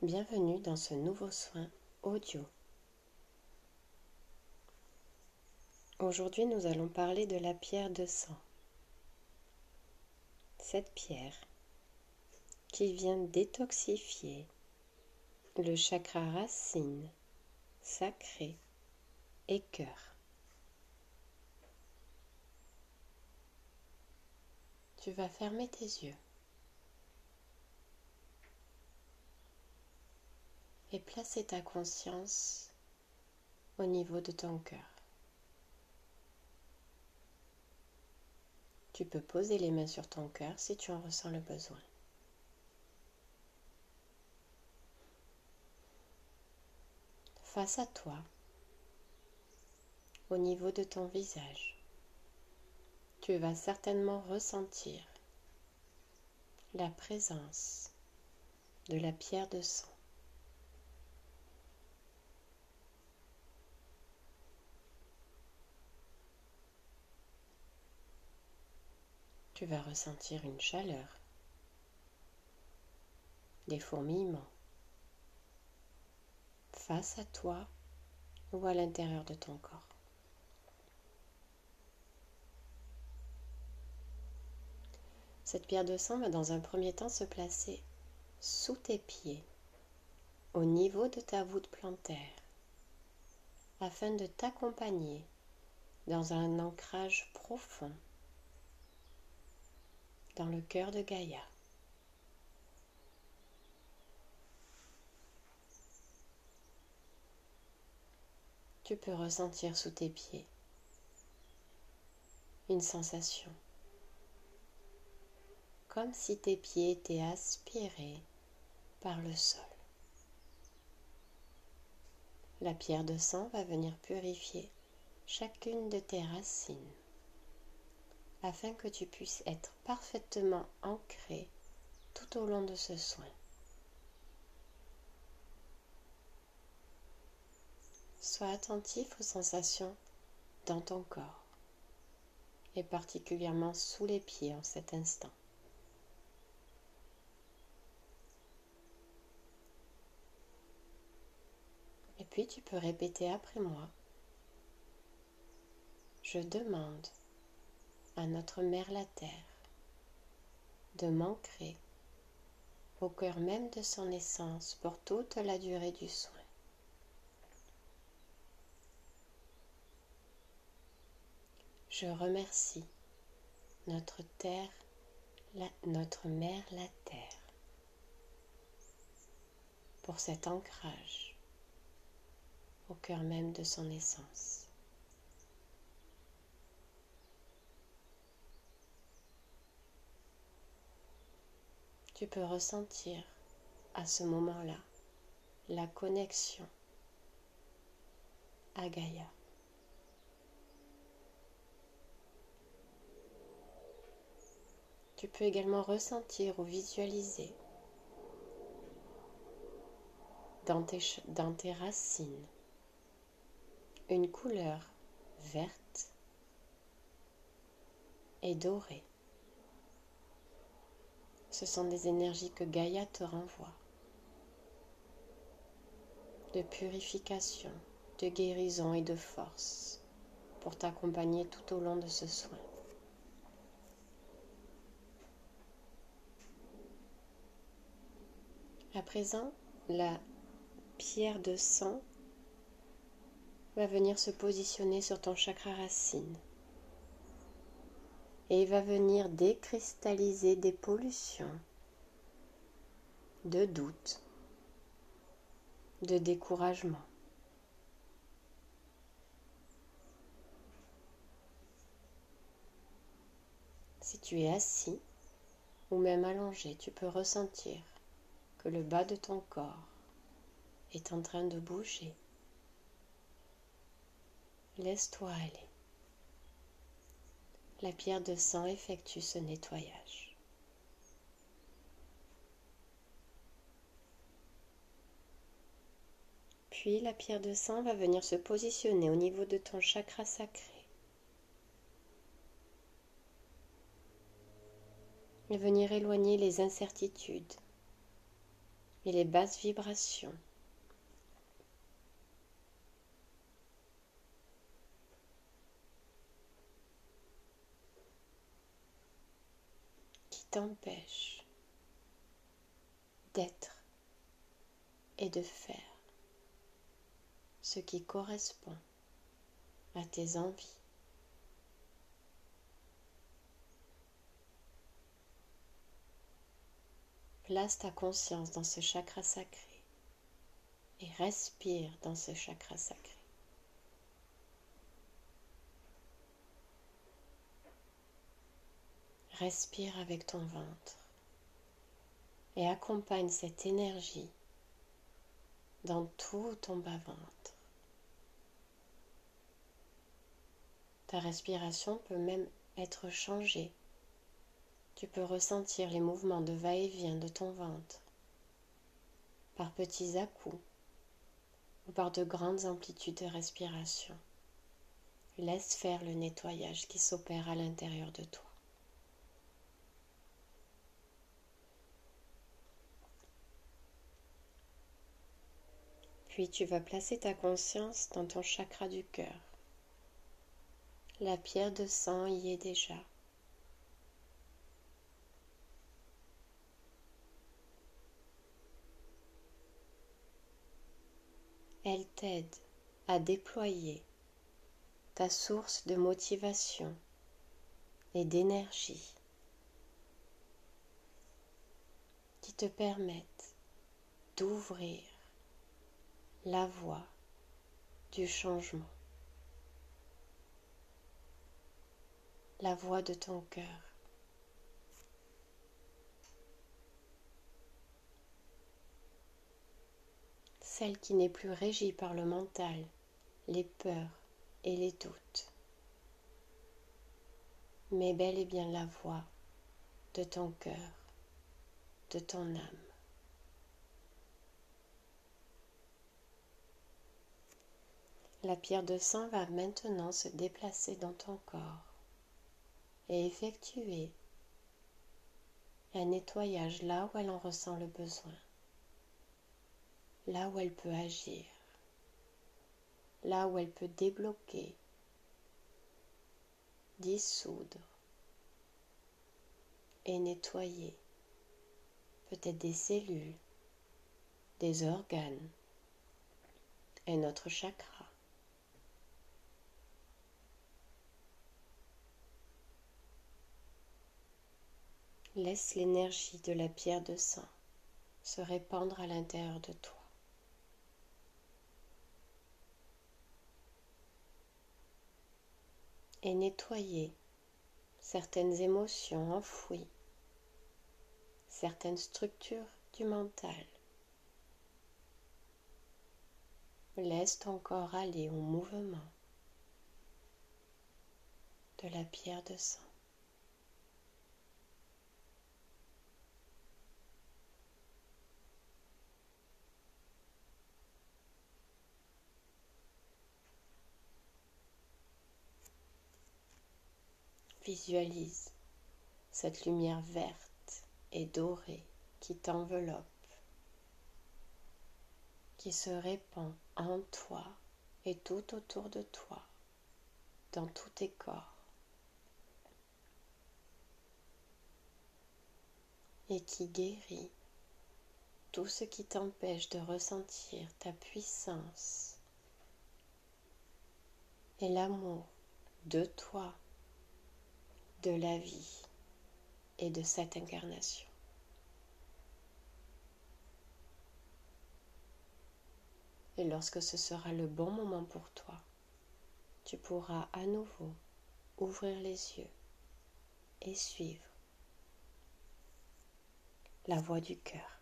Bienvenue dans ce nouveau soin audio. Aujourd'hui, nous allons parler de la pierre de sang. Cette pierre qui vient détoxifier le chakra racine, sacré et cœur. Tu vas fermer tes yeux. Et placer ta conscience au niveau de ton cœur. Tu peux poser les mains sur ton cœur si tu en ressens le besoin. Face à toi, au niveau de ton visage, tu vas certainement ressentir la présence de la pierre de sang. Tu vas ressentir une chaleur, des fourmillements face à toi ou à l'intérieur de ton corps. Cette pierre de sang va dans un premier temps se placer sous tes pieds, au niveau de ta voûte plantaire, afin de t'accompagner dans un ancrage profond dans le cœur de Gaïa. Tu peux ressentir sous tes pieds une sensation, comme si tes pieds étaient aspirés par le sol. La pierre de sang va venir purifier chacune de tes racines afin que tu puisses être parfaitement ancré tout au long de ce soin. Sois attentif aux sensations dans ton corps et particulièrement sous les pieds en cet instant. Et puis tu peux répéter après moi. Je demande à notre mère la terre, de m'ancrer au cœur même de son essence pour toute la durée du soin. Je remercie notre terre, notre mère la terre, pour cet ancrage au cœur même de son essence. Tu peux ressentir à ce moment-là la connexion à Gaïa. Tu peux également ressentir ou visualiser dans tes, dans tes racines une couleur verte et dorée. Ce sont des énergies que Gaïa te renvoie. De purification, de guérison et de force pour t'accompagner tout au long de ce soin. À présent, la pierre de sang va venir se positionner sur ton chakra racine et il va venir décristalliser des pollutions de doute, de découragement. Si tu es assis ou même allongé, tu peux ressentir que le bas de ton corps est en train de bouger. Laisse-toi aller la pierre de sang effectue ce nettoyage. Puis la pierre de sang va venir se positionner au niveau de ton chakra sacré. Et venir éloigner les incertitudes, et les basses vibrations. Qui t'empêchent d'être et de faire ce qui correspond à tes envies. Place ta conscience dans ce chakra sacré et respire dans ce chakra sacré. Respire avec ton ventre et accompagne cette énergie dans tout ton bas-ventre. Ta respiration peut même être changée tu peux ressentir les mouvements de va-et-vient de ton ventre par petits à-coups ou par de grandes amplitudes de respiration. Laisse faire le nettoyage qui s'opère à l'intérieur de toi. Puis tu vas placer ta conscience dans ton chakra du cœur. La pierre de sang y est déjà. Elle t'aide à déployer ta source de motivation et d'énergie qui te permettent d'ouvrir la voie du changement, la voie de ton cœur. celle qui n'est plus régie par le mental, les peurs et les doutes, mais bel et bien la voix de ton cœur, de ton âme. La pierre de sang va maintenant se déplacer dans ton corps et effectuer un nettoyage là où elle en ressent le besoin là où elle peut agir, là où elle peut débloquer, dissoudre et nettoyer peut-être des cellules, des organes et notre chakra. Laisse l'énergie de la pierre de sang se répandre à l'intérieur de toi. et nettoyer certaines émotions enfouies, certaines structures du mental. Laisse ton corps aller au mouvement de la pierre de sang. Visualise cette lumière verte et dorée qui t'enveloppe, qui se répand en toi et tout autour de toi, dans tous tes corps, et qui guérit tout ce qui t'empêche de ressentir ta puissance et l'amour de toi de la vie et de cette incarnation. Et lorsque ce sera le bon moment pour toi, tu pourras à nouveau ouvrir les yeux et suivre la voie du cœur.